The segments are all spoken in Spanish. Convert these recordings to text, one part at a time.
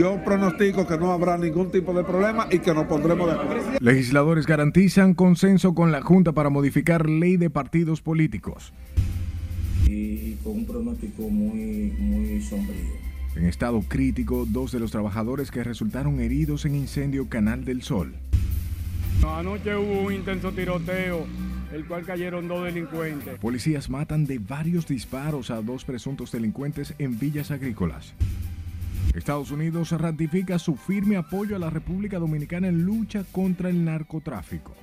yo pronostico que no habrá ningún tipo de problema y que nos pondremos de acuerdo. Legisladores garantizan consenso con la Junta para modificar ley de partidos políticos. Y, con un pronóstico muy, muy sombrío. En estado crítico, dos de los trabajadores que resultaron heridos en incendio Canal del Sol. anoche hubo un intenso tiroteo, el cual cayeron dos delincuentes. Policías matan de varios disparos a dos presuntos delincuentes en villas agrícolas. Estados Unidos ratifica su firme apoyo a la República Dominicana en lucha contra el narcotráfico.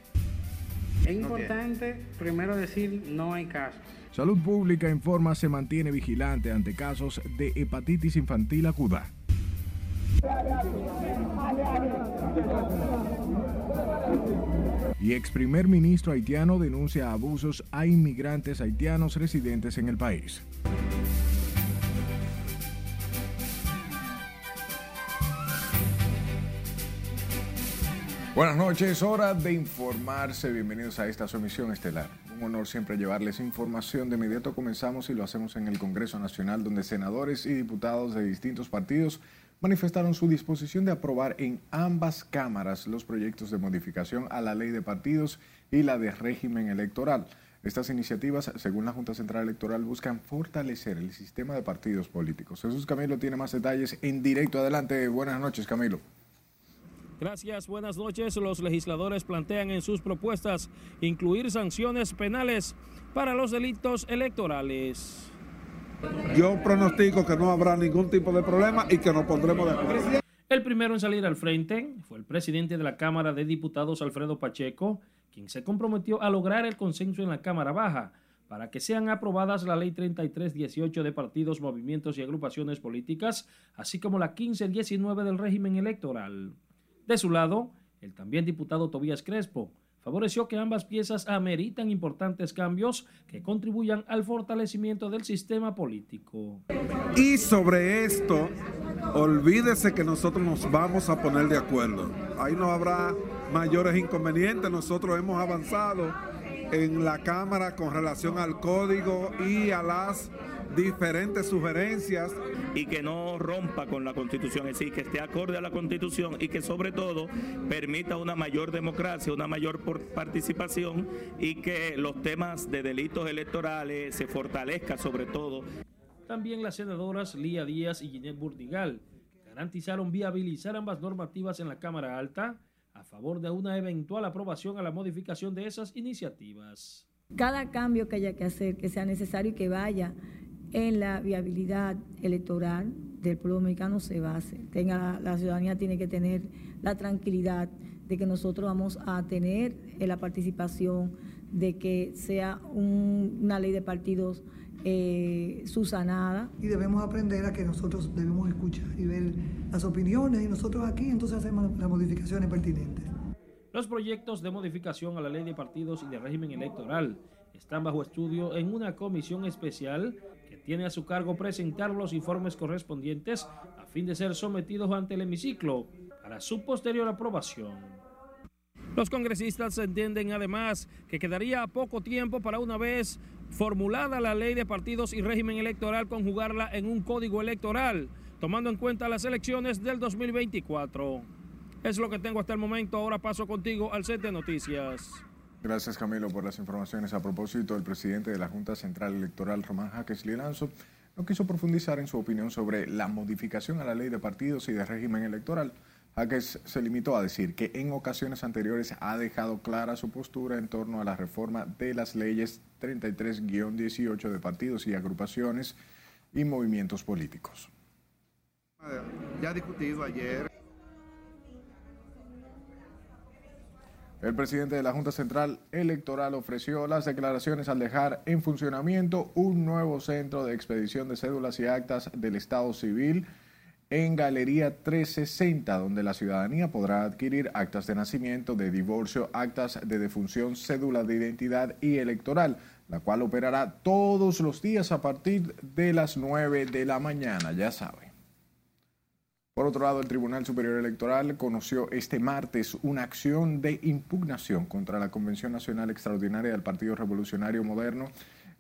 Es importante primero decir no hay casos. Salud Pública informa se mantiene vigilante ante casos de hepatitis infantil aguda. Y ex primer ministro haitiano denuncia abusos a inmigrantes haitianos residentes en el país. Buenas noches, hora de informarse. Bienvenidos a esta su emisión estelar. Un honor siempre llevarles información. De inmediato comenzamos y lo hacemos en el Congreso Nacional, donde senadores y diputados de distintos partidos manifestaron su disposición de aprobar en ambas cámaras los proyectos de modificación a la ley de partidos y la de régimen electoral. Estas iniciativas, según la Junta Central Electoral, buscan fortalecer el sistema de partidos políticos. Jesús Camilo tiene más detalles en directo. Adelante. Buenas noches, Camilo. Gracias, buenas noches. Los legisladores plantean en sus propuestas incluir sanciones penales para los delitos electorales. Yo pronostico que no habrá ningún tipo de problema y que nos pondremos de acuerdo. El primero en salir al frente fue el presidente de la Cámara de Diputados, Alfredo Pacheco, quien se comprometió a lograr el consenso en la Cámara Baja para que sean aprobadas la Ley 3318 de partidos, movimientos y agrupaciones políticas, así como la 1519 del régimen electoral. De su lado, el también diputado Tobías Crespo favoreció que ambas piezas ameritan importantes cambios que contribuyan al fortalecimiento del sistema político. Y sobre esto, olvídese que nosotros nos vamos a poner de acuerdo. Ahí no habrá mayores inconvenientes. Nosotros hemos avanzado en la Cámara con relación al código y a las diferentes sugerencias. Y que no rompa con la Constitución, es decir, que esté acorde a la Constitución y que sobre todo permita una mayor democracia, una mayor participación y que los temas de delitos electorales se fortalezca sobre todo. También las senadoras Lía Díaz y Ginette Burdigal garantizaron viabilizar ambas normativas en la Cámara Alta a favor de una eventual aprobación a la modificación de esas iniciativas. Cada cambio que haya que hacer, que sea necesario y que vaya en la viabilidad electoral del pueblo dominicano se hacer. Tenga, la ciudadanía tiene que tener la tranquilidad de que nosotros vamos a tener la participación, de que sea una ley de partidos eh, susanada. Y debemos aprender a que nosotros debemos escuchar y ver las opiniones y nosotros aquí entonces hacemos las modificaciones pertinentes. Los proyectos de modificación a la ley de partidos y de régimen electoral están bajo estudio en una comisión especial tiene a su cargo presentar los informes correspondientes a fin de ser sometidos ante el hemiciclo para su posterior aprobación. Los congresistas entienden además que quedaría poco tiempo para una vez formulada la ley de partidos y régimen electoral conjugarla en un código electoral, tomando en cuenta las elecciones del 2024. Es lo que tengo hasta el momento. Ahora paso contigo al set de noticias. Gracias Camilo por las informaciones. A propósito, el presidente de la Junta Central Electoral, Román Jaques Liranzo, no quiso profundizar en su opinión sobre la modificación a la ley de partidos y de régimen electoral. Jaques se limitó a decir que en ocasiones anteriores ha dejado clara su postura en torno a la reforma de las leyes 33-18 de partidos y agrupaciones y movimientos políticos. Ya discutido ayer El presidente de la Junta Central Electoral ofreció las declaraciones al dejar en funcionamiento un nuevo centro de expedición de cédulas y actas del Estado Civil en Galería 360, donde la ciudadanía podrá adquirir actas de nacimiento, de divorcio, actas de defunción, cédula de identidad y electoral, la cual operará todos los días a partir de las 9 de la mañana, ya saben. Por otro lado, el Tribunal Superior Electoral conoció este martes una acción de impugnación contra la Convención Nacional Extraordinaria del Partido Revolucionario Moderno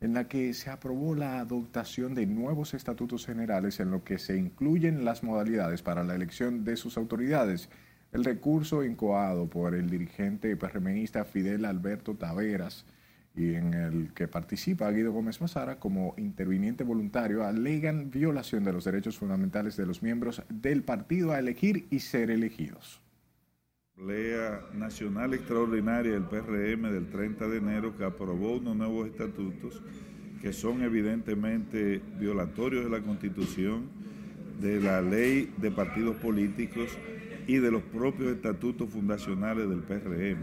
en la que se aprobó la adoptación de nuevos estatutos generales en lo que se incluyen las modalidades para la elección de sus autoridades. El recurso incoado por el dirigente PRMista Fidel Alberto Taveras y en el que participa Guido Gómez Mazara como interviniente voluntario alegan violación de los derechos fundamentales de los miembros del partido a elegir y ser elegidos. Asamblea Nacional Extraordinaria del PRM del 30 de enero que aprobó unos nuevos estatutos que son evidentemente violatorios de la Constitución, de la ley de partidos políticos y de los propios estatutos fundacionales del PRM.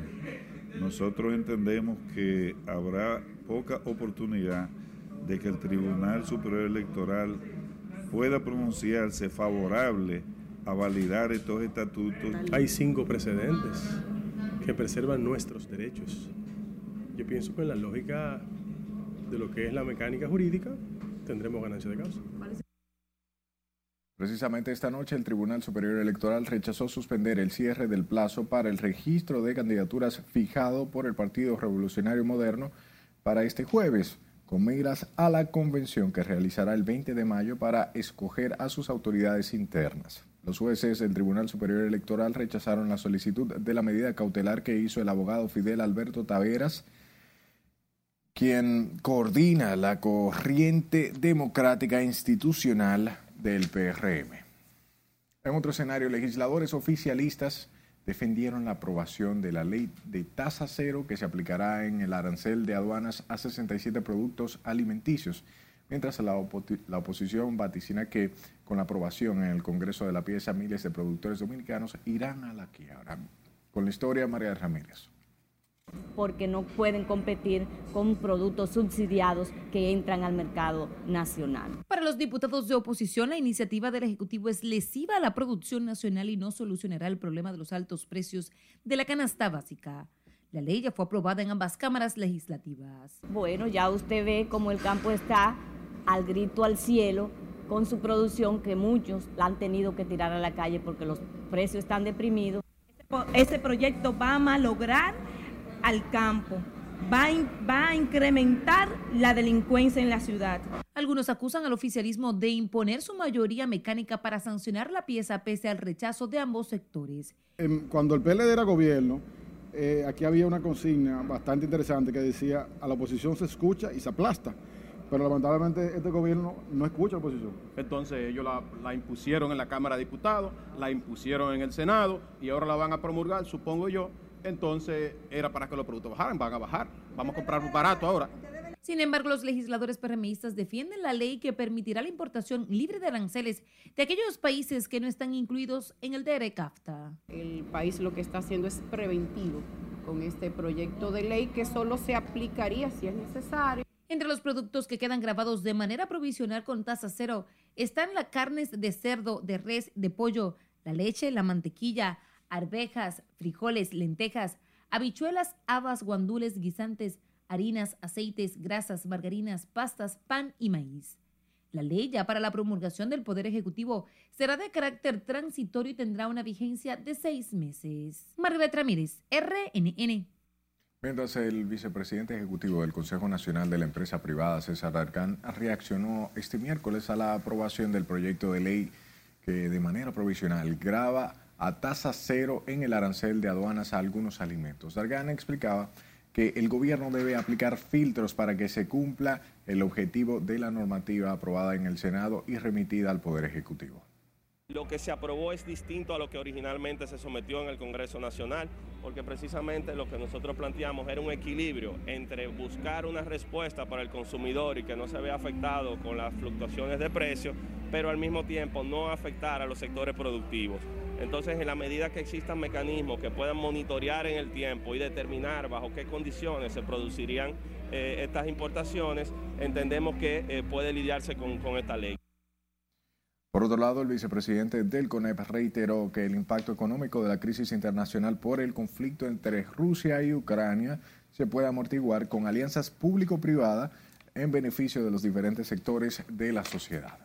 Nosotros entendemos que habrá poca oportunidad de que el Tribunal Superior Electoral pueda pronunciarse favorable a validar estos estatutos. Hay cinco precedentes que preservan nuestros derechos. Yo pienso que en la lógica de lo que es la mecánica jurídica tendremos ganancia de causa. Precisamente esta noche el Tribunal Superior Electoral rechazó suspender el cierre del plazo para el registro de candidaturas fijado por el Partido Revolucionario Moderno para este jueves, con miras a la convención que realizará el 20 de mayo para escoger a sus autoridades internas. Los jueces del Tribunal Superior Electoral rechazaron la solicitud de la medida cautelar que hizo el abogado Fidel Alberto Taveras, quien coordina la corriente democrática institucional del PRM. En otro escenario, legisladores oficialistas defendieron la aprobación de la ley de tasa cero que se aplicará en el arancel de aduanas a 67 productos alimenticios mientras la, oposición vaticina que con la aprobación en el Congreso de la pieza miles de productores dominicanos irán a la quiebra. Con la historia, María Ramírez porque no pueden competir con productos subsidiados que entran al mercado nacional. Para los diputados de oposición, la iniciativa del Ejecutivo es lesiva a la producción nacional y no solucionará el problema de los altos precios de la canasta básica. La ley ya fue aprobada en ambas cámaras legislativas. Bueno, ya usted ve cómo el campo está al grito al cielo con su producción que muchos la han tenido que tirar a la calle porque los precios están deprimidos. Este proyecto va a malograr al campo, va a, va a incrementar la delincuencia en la ciudad. Algunos acusan al oficialismo de imponer su mayoría mecánica para sancionar la pieza pese al rechazo de ambos sectores. Cuando el PLD era gobierno, eh, aquí había una consigna bastante interesante que decía a la oposición se escucha y se aplasta pero lamentablemente este gobierno no escucha la oposición. Entonces ellos la, impusieron en la Cámara de Diputados, la impusieron en el Senado y ahora la van a promulgar, supongo yo. Entonces era para que los productos bajaran, van a bajar, vamos a comprar barato ahora. Sin embargo, los legisladores perremistas defienden la ley que permitirá la importación libre de aranceles de aquellos países que no están incluidos en el DRCAFTA. El país lo que está haciendo es preventivo con este proyecto de ley que solo se aplicaría si es necesario entre los productos que quedan grabados de manera provisional con tasa cero están las carnes de cerdo, de res, de pollo, la leche, la mantequilla, arvejas, frijoles, lentejas, habichuelas, habas, guandules, guisantes, harinas, aceites, grasas, margarinas, pastas, pan y maíz. La ley ya para la promulgación del Poder Ejecutivo será de carácter transitorio y tendrá una vigencia de seis meses. Margaret Ramírez, RNN. Mientras el vicepresidente ejecutivo del Consejo Nacional de la Empresa Privada, César Arcán, reaccionó este miércoles a la aprobación del proyecto de ley que de manera provisional graba a tasa cero en el arancel de aduanas a algunos alimentos. Argan explicaba que el gobierno debe aplicar filtros para que se cumpla el objetivo de la normativa aprobada en el Senado y remitida al Poder Ejecutivo. Lo que se aprobó es distinto a lo que originalmente se sometió en el Congreso Nacional, porque precisamente lo que nosotros planteamos era un equilibrio entre buscar una respuesta para el consumidor y que no se vea afectado con las fluctuaciones de precios, pero al mismo tiempo no afectar a los sectores productivos. Entonces, en la medida que existan mecanismos que puedan monitorear en el tiempo y determinar bajo qué condiciones se producirían eh, estas importaciones, entendemos que eh, puede lidiarse con esta ley. Por otro lado, el vicepresidente del CONEP reiteró que el impacto económico de la crisis internacional por el conflicto entre Rusia y Ucrania se puede amortiguar con alianzas público-privadas en beneficio de los diferentes sectores de la sociedad.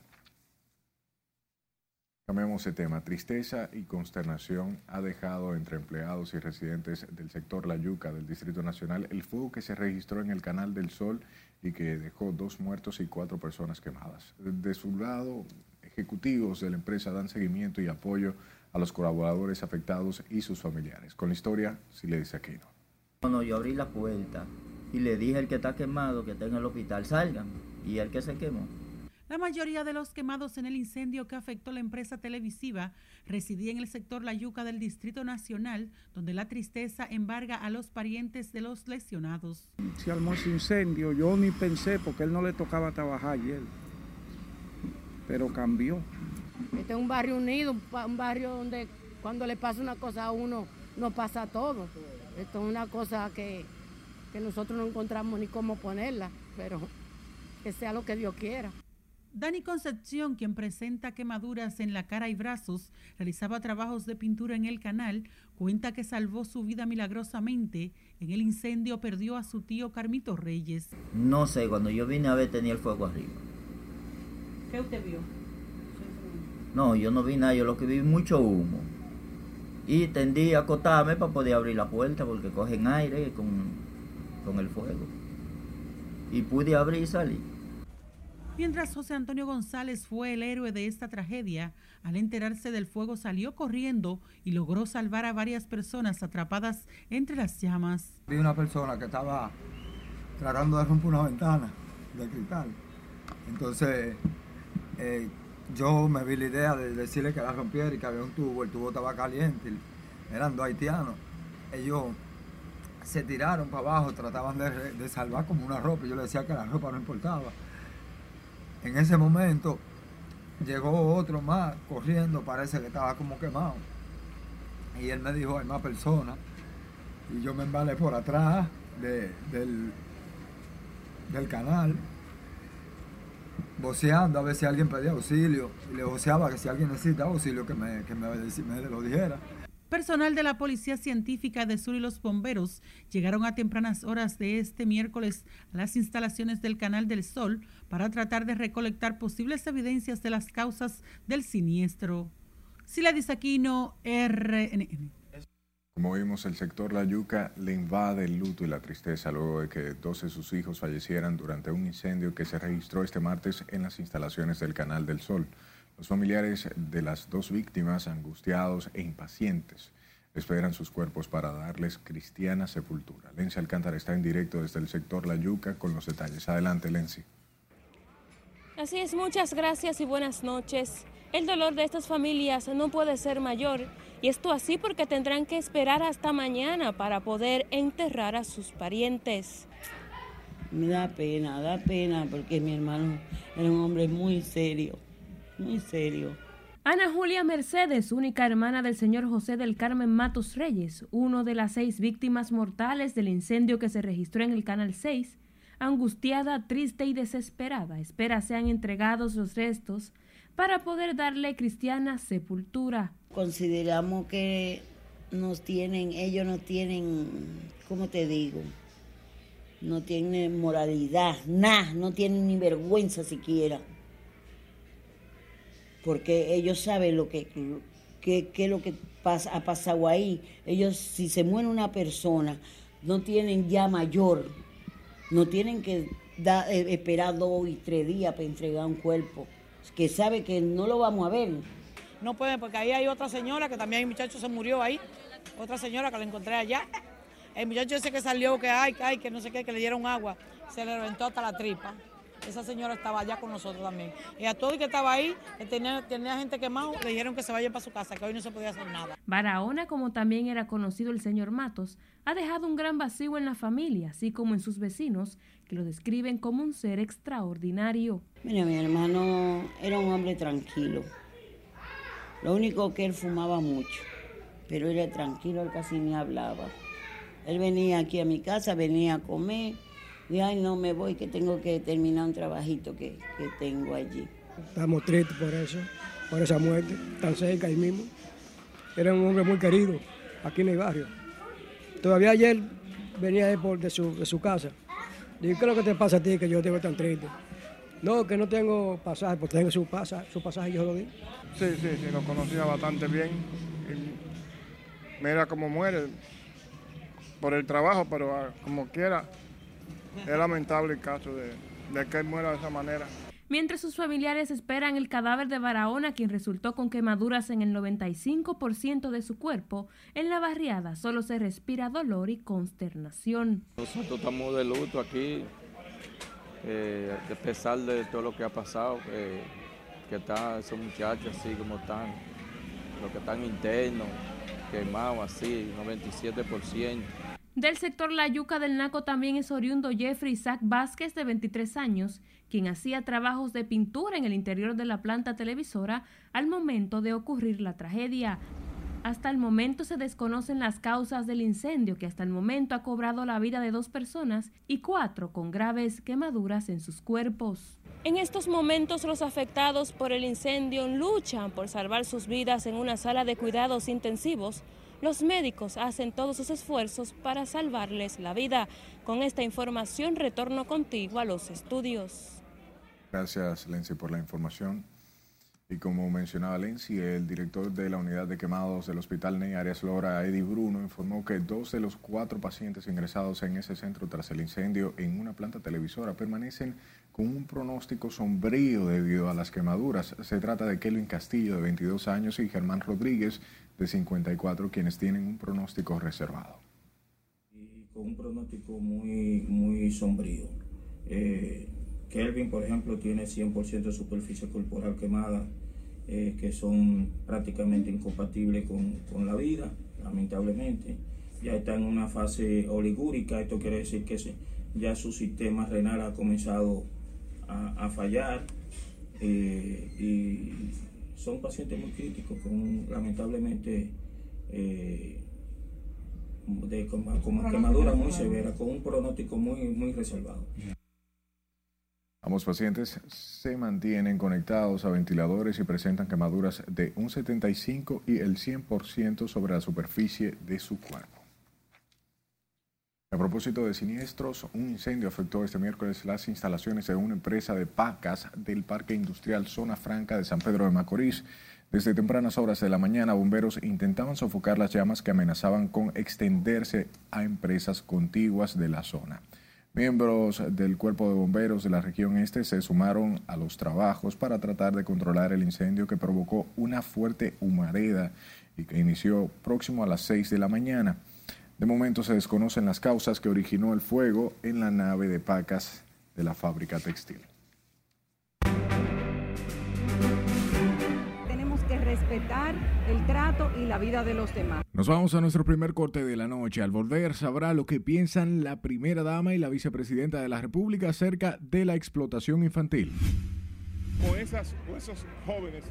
Cambiamos de tema. Tristeza y consternación ha dejado entre empleados y residentes del sector La Yuca del Distrito Nacional el fuego que se registró en el Canal del Sol y que dejó dos muertos y cuatro personas quemadas. De su lado, ejecutivos de la empresa dan seguimiento y apoyo a los colaboradores afectados y sus familiares. Con la historia, si le dice Aquino. Cuando yo abrí la puerta y le dije al que está quemado que está en el hospital, salgan, y el que se quemó. La mayoría de los quemados en el incendio que afectó la empresa televisiva residía en el sector La Yuca del Distrito Nacional, donde la tristeza embarga a los parientes de los lesionados. Se armó ese incendio, yo ni pensé porque él no le tocaba trabajar ayer, pero cambió. Este es un barrio unido, un barrio donde cuando le pasa una cosa a uno, no pasa a todo. Esto es una cosa que, que nosotros no encontramos ni cómo ponerla, pero que sea lo que Dios quiera. Dani Concepción, quien presenta quemaduras en la cara y brazos, realizaba trabajos de pintura en el canal, cuenta que salvó su vida milagrosamente. En el incendio perdió a su tío Carmito Reyes. No sé, cuando yo vine a ver tenía el fuego arriba. ¿Qué usted vio? No, yo no vi nada, yo lo que vi mucho humo. Y tendí a acotarme para poder abrir la puerta porque cogen aire con, con el fuego. Y pude abrir y salir. Mientras José Antonio González fue el héroe de esta tragedia, al enterarse del fuego salió corriendo y logró salvar a varias personas atrapadas entre las llamas. Vi una persona que estaba tratando de romper una ventana de cristal. Entonces eh, yo me vi la idea de decirle que la rompiera y que había un tubo, el tubo estaba caliente, eran dos haitianos. Ellos se tiraron para abajo, trataban de, salvar como una ropa. Yo le decía que la ropa no importaba. En ese momento llegó otro más corriendo, parece que estaba como quemado. Y él me dijo, hay más personas. Y yo me embalé por atrás de- del, del canal, voceando a ver si alguien pedía auxilio. Y le voceaba que si alguien necesitaba auxilio, que me, que me lo dijera. Personal de la Policía Científica de Sur y los bomberos llegaron a tempranas horas de este miércoles a las instalaciones del Canal del Sol para tratar de recolectar posibles evidencias de las causas del siniestro. Sila Disaquino, RNN. Como vimos, el sector La Yuca le invade el luto y la tristeza luego de que dos de sus hijos fallecieran durante un incendio que se registró este martes en las instalaciones del Canal del Sol. Los familiares de las dos víctimas, angustiados e impacientes, esperan sus cuerpos para darles cristiana sepultura. Lenzi Alcántara está en directo desde el sector La Yuca con los detalles. Adelante, Lenzi. Así es, muchas gracias y buenas noches. El dolor de estas familias no puede ser mayor y esto así porque tendrán que esperar hasta mañana para poder enterrar a sus parientes. Me da pena, da pena porque mi hermano era un hombre muy serio, muy serio. Ana Julia Mercedes, única hermana del señor José del Carmen Matos Reyes, uno de las seis víctimas mortales del incendio que se registró en el Canal 6, angustiada, triste y desesperada, espera sean entregados los restos para poder darle cristiana sepultura. Consideramos que nos tienen, ellos no tienen, ¿cómo te digo? No tienen moralidad, nada, no tienen ni vergüenza siquiera. Porque ellos saben lo que, que, lo que pasa, ha pasado ahí. Ellos, si se muere una persona, no tienen ya mayor, no tienen que eh, esperar dos y tres días para entregar un cuerpo, que sabe que no lo vamos a ver. No pueden, porque ahí hay otra señora que también el muchacho se murió ahí. Otra señora que la encontré allá. El muchacho ese que salió, que ay, que ay, que no sé qué, que le dieron agua, se le reventó hasta la tripa. Esa señora estaba allá con nosotros también. Y a todo el que estaba ahí, que tenía, tenía gente quemado, le dijeron que se vayan para su casa, que hoy no se podía hacer nada. Barahona, como también era conocido el señor Matos, ha dejado un gran vacío en la familia, así como en sus vecinos, que lo describen como un ser extraordinario. Mira, mi hermano era un hombre tranquilo. Lo único que él fumaba mucho, pero era tranquilo, él casi ni hablaba. Él venía aquí a mi casa, venía a comer, y ay, no me voy, que tengo que terminar un trabajito que, que tengo allí. Estamos tristes por eso, por esa muerte, tan cerca ahí mismo. Era un hombre muy querido aquí en el barrio. Todavía ayer venía él por de su, de su casa. Digo, ¿qué es lo que te pasa a ti que yo te veo tan triste? No, que no tengo pasaje, pues tengo su, pasa, su pasaje, yo lo di. Sí, sí, sí, lo conocía bastante bien. Y mira cómo muere por el trabajo, pero ah, como quiera, es lamentable el caso de, de que él muera de esa manera. Mientras sus familiares esperan el cadáver de Barahona, quien resultó con quemaduras en el 95% de su cuerpo, en la barriada solo se respira dolor y consternación. Nosotros estamos de luto aquí, eh, a pesar de todo lo que ha pasado, que, que están esos muchachos así como están, los que están internos, quemados así, 97%. Del sector La Yuca del Naco también es oriundo Jeffrey Isaac Vázquez, de 23 años, quien hacía trabajos de pintura en el interior de la planta televisora al momento de ocurrir la tragedia. Hasta el momento se desconocen las causas del incendio que hasta el momento ha cobrado la vida de dos personas y cuatro con graves quemaduras en sus cuerpos. En estos momentos los afectados por el incendio luchan por salvar sus vidas en una sala de cuidados intensivos. Los médicos hacen todos sus esfuerzos para salvarles la vida. Con esta información retorno contigo a los estudios. Gracias, Lenzi, por la información. Y como mencionaba Lenzi, el director de la unidad de quemados del Hospital Ney Arias Lora, Eddie Bruno, informó que dos de los cuatro pacientes ingresados en ese centro tras el incendio en una planta televisora permanecen con un pronóstico sombrío debido a las quemaduras. Se trata de Kelvin Castillo, de 22 años, y Germán Rodríguez, de 54, quienes tienen un pronóstico reservado. Y con un pronóstico muy, muy sombrío. Eh, Kelvin, por ejemplo, tiene 100% de superficie corporal quemada, eh, que son prácticamente incompatibles con, con, la vida, lamentablemente. Ya está en una fase oligúrica, esto quiere decir que ya su sistema renal ha comenzado a, a fallar eh, y son pacientes muy críticos, con lamentablemente eh, de, con, con quemaduras muy severas, con un pronóstico muy, muy reservado. Ambos pacientes se mantienen conectados a ventiladores y presentan quemaduras de un 75 y el 100% sobre la superficie de su cuerpo. A propósito de siniestros, un incendio afectó este miércoles las instalaciones de una empresa de pacas del Parque Industrial Zona Franca de San Pedro de Macorís. Desde tempranas horas de la mañana, bomberos intentaban sofocar las llamas que amenazaban con extenderse a empresas contiguas de la zona. Miembros del Cuerpo de Bomberos de la región este se sumaron a los trabajos para tratar de controlar el incendio que provocó una fuerte humareda y que inició próximo a las 6 de la mañana. De momento se desconocen las causas que originó el fuego en la nave de pacas de la fábrica textil. Tenemos que respetar el trato y la vida de los demás. Nos vamos a nuestro primer corte de la noche. Al volver sabrá lo que piensan la primera dama y la vicepresidenta de la República acerca de la explotación infantil. Esas, con esos jóvenes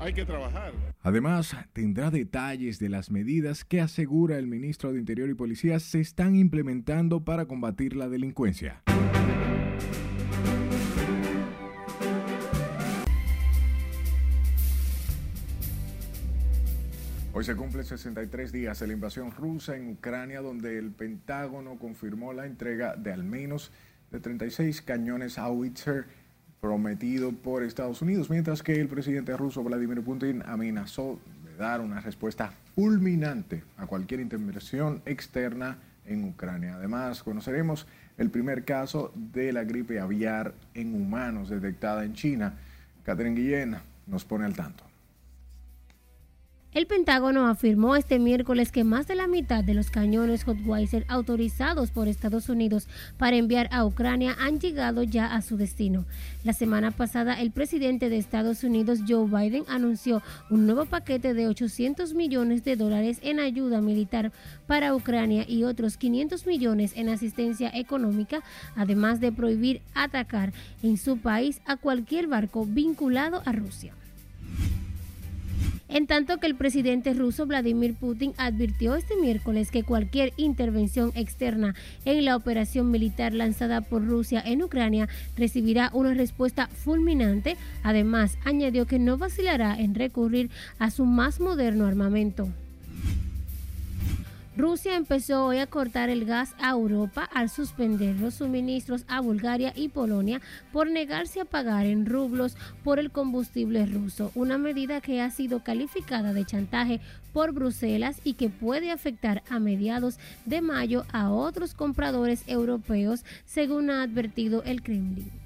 hay que trabajar. Además, tendrá detalles de las medidas que asegura el ministro de Interior y Policía se están implementando para combatir la delincuencia. Hoy se cumplen 63 días de la invasión rusa en Ucrania, donde el Pentágono confirmó la entrega de al menos de 36 cañones Howitzer prometido por Estados Unidos, mientras que el presidente ruso Vladimir Putin amenazó de dar una respuesta fulminante a cualquier intervención externa en Ucrania. Además, conoceremos el primer caso de la gripe aviar en humanos detectada en China. Catherine Guillén nos pone al tanto. El Pentágono afirmó este miércoles que más de la mitad de los cañones Hotweiser autorizados por Estados Unidos para enviar a Ucrania han llegado ya a su destino. La semana pasada, el presidente de Estados Unidos, Joe Biden, anunció un nuevo paquete de 800 millones de dólares en ayuda militar para Ucrania y otros 500 millones en asistencia económica, además de prohibir atacar en su país a cualquier barco vinculado a Rusia. En tanto que el presidente ruso Vladimir Putin advirtió este miércoles que cualquier intervención externa en la operación militar lanzada por Rusia en Ucrania recibirá una respuesta fulminante. Además, añadió que no vacilará en recurrir a su más moderno armamento. Rusia empezó hoy a cortar el gas a Europa al suspender los suministros a Bulgaria y Polonia por negarse a pagar en rublos por el combustible ruso, una medida que ha sido calificada de chantaje por Bruselas y que puede afectar a mediados de mayo a otros compradores europeos, según ha advertido el Kremlin.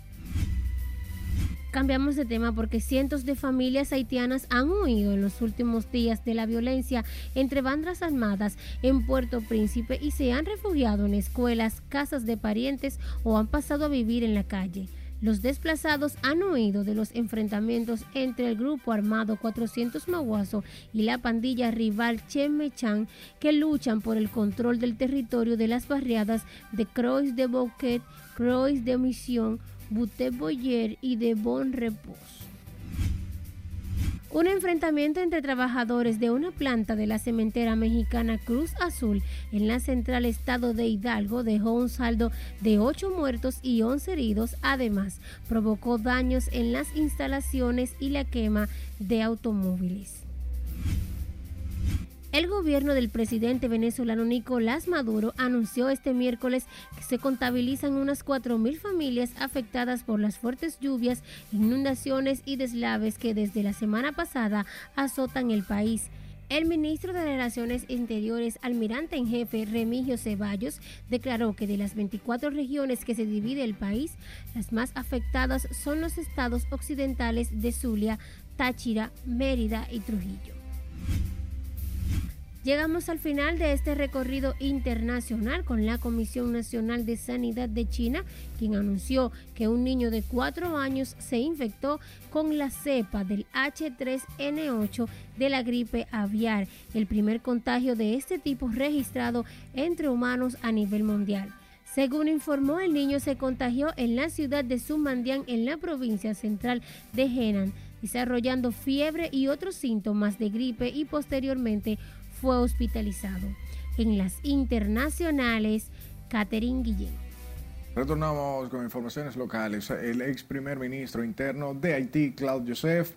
Cambiamos de tema porque cientos de familias haitianas han huido en los últimos días de la violencia entre bandas armadas en Puerto Príncipe y se han refugiado en escuelas, casas de parientes o han pasado a vivir en la calle. Los desplazados han huido de los enfrentamientos entre el grupo armado 400 Maguazo y la pandilla rival Chemechan que luchan por el control del territorio de las barriadas de Croix de Bouquet, Croix de Mission, Butte Boyer y de Bon Repos. Un enfrentamiento entre trabajadores de una planta de la cementera mexicana Cruz Azul en la central estado de Hidalgo dejó un saldo de 8 muertos y 11 heridos. Además, provocó daños en las instalaciones y la quema de automóviles. El gobierno del presidente venezolano Nicolás Maduro anunció este miércoles que se contabilizan unas 4.000 familias afectadas por las fuertes lluvias, inundaciones y deslaves que desde la semana pasada azotan el país. El ministro de Relaciones Interiores, almirante en jefe Remigio Ceballos, declaró que de las 24 regiones que se divide el país, las más afectadas son los estados occidentales de Zulia, Táchira, Mérida y Trujillo. Llegamos al final de este recorrido internacional con la Comisión Nacional de Sanidad de China, quien anunció que un niño de cuatro años se infectó con la cepa del H3N8 de la gripe aviar, el primer contagio de este tipo registrado entre humanos a nivel mundial. Según informó, el niño se contagió en la ciudad de Sumandian, en la provincia central de Henan, desarrollando fiebre y otros síntomas de gripe y posteriormente fue hospitalizado. En las internacionales, Catherine Guillén. Retornamos con informaciones locales. El ex primer ministro interno de Haití, Claude Joseph,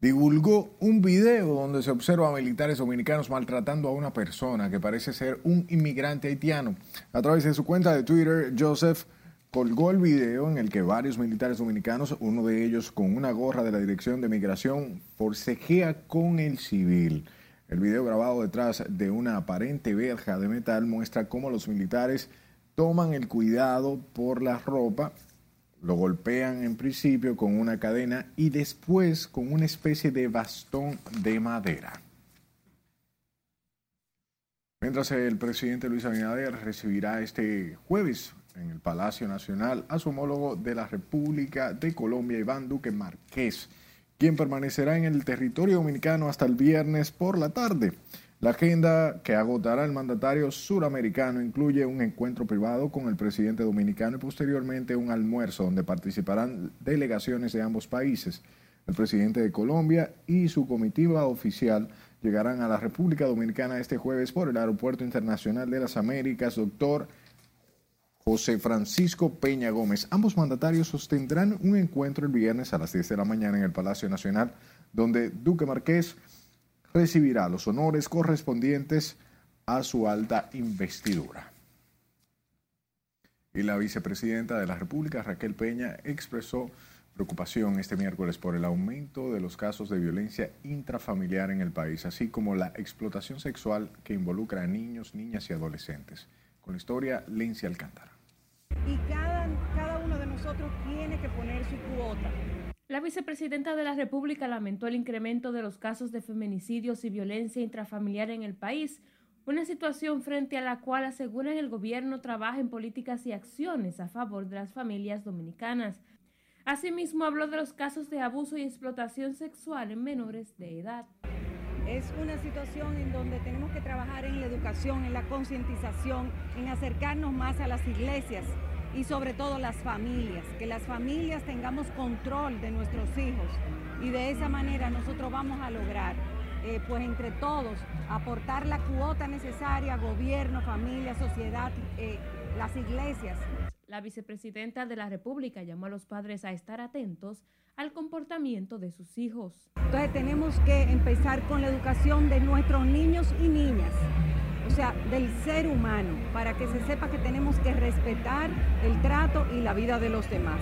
divulgó un video donde se observa militares dominicanos maltratando a una persona que parece ser un inmigrante haitiano. A través de su cuenta de Twitter, Joseph colgó el video en el que varios militares dominicanos, uno de ellos con una gorra de la Dirección de Migración, forcejea con el civil. El video grabado detrás de una aparente verja de metal muestra cómo los militares toman el cuidado por la ropa, lo golpean en principio con una cadena y después con una especie de bastón de madera. Mientras el presidente Luis Abinader recibirá este jueves en el Palacio Nacional a su homólogo de la República de Colombia, Iván Duque Márquez quien permanecerá en el territorio dominicano hasta el viernes por la tarde. La agenda que agotará el mandatario suramericano incluye un encuentro privado con el presidente dominicano y posteriormente un almuerzo donde participarán delegaciones de ambos países. El presidente de Colombia y su comitiva oficial llegarán a la República Dominicana este jueves por el Aeropuerto Internacional de las Américas, doctor José Francisco Peña Gómez. Ambos mandatarios sostendrán un encuentro el viernes a las 10 de la mañana en el Palacio Nacional, donde Duque Marqués recibirá los honores correspondientes a su alta investidura. Y la vicepresidenta de la República, Raquel Peña, expresó preocupación este miércoles por el aumento de los casos de violencia intrafamiliar en el país, así como la explotación sexual que involucra a niños, niñas y adolescentes. Con la historia, Lindsay Alcántara y cada, uno de nosotros tiene que poner su cuota. La vicepresidenta de la República lamentó el incremento de los casos de feminicidios y violencia intrafamiliar en el país, una situación frente a la cual aseguran el gobierno trabaja en políticas y acciones a favor de las familias dominicanas. Asimismo, habló de los casos de abuso y explotación sexual en menores de edad. Es una situación en donde tenemos que trabajar en la educación, en la concientización, en acercarnos más a las iglesias y sobre todo las familias, que las familias tengamos control de nuestros hijos y de esa manera nosotros vamos a lograr, eh, pues entre todos, aportar la cuota necesaria, gobierno, familia, sociedad, eh, las iglesias. La vicepresidenta de la República llamó a los padres a estar atentos al comportamiento de sus hijos. Entonces tenemos que empezar con la educación de nuestros niños y niñas. O sea, del ser humano, para que se sepa que tenemos que respetar el trato y la vida de los demás.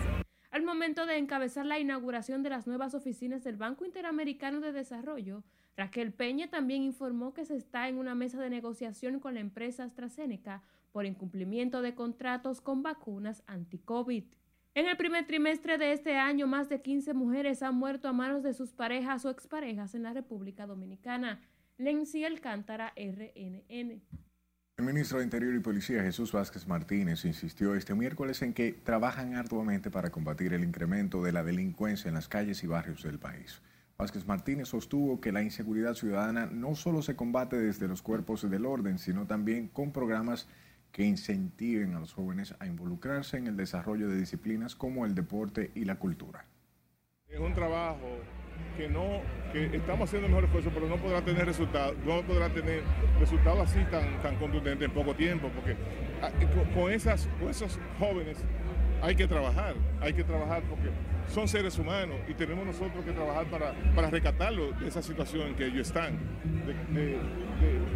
Al momento de encabezar la inauguración de las nuevas oficinas del Banco Interamericano de Desarrollo, Raquel Peña también informó que se está en una mesa de negociación con la empresa AstraZeneca por incumplimiento de contratos con vacunas anti-COVID. En el primer trimestre de este año, más de 15 mujeres han muerto a manos de sus parejas o exparejas en la República Dominicana. Lenzi Alcántara, RNN. El ministro de Interior y Policía, Jesús Vázquez Martínez, insistió este miércoles en que trabajan arduamente para combatir el incremento de la delincuencia en las calles y barrios del país. Vázquez Martínez sostuvo que la inseguridad ciudadana no solo se combate desde los cuerpos del orden, sino también con programas que incentiven a los jóvenes a involucrarse en el desarrollo de disciplinas como el deporte y la cultura. Es un trabajo que no, que estamos haciendo el mejor esfuerzo, pero no podrá tener resultados, no podrá tener resultados así tan, tan contundentes en poco tiempo, porque ah, con, esas, con esos jóvenes hay que trabajar, hay que trabajar porque son seres humanos y tenemos nosotros que trabajar para, para rescatarlos de esa situación en que ellos están.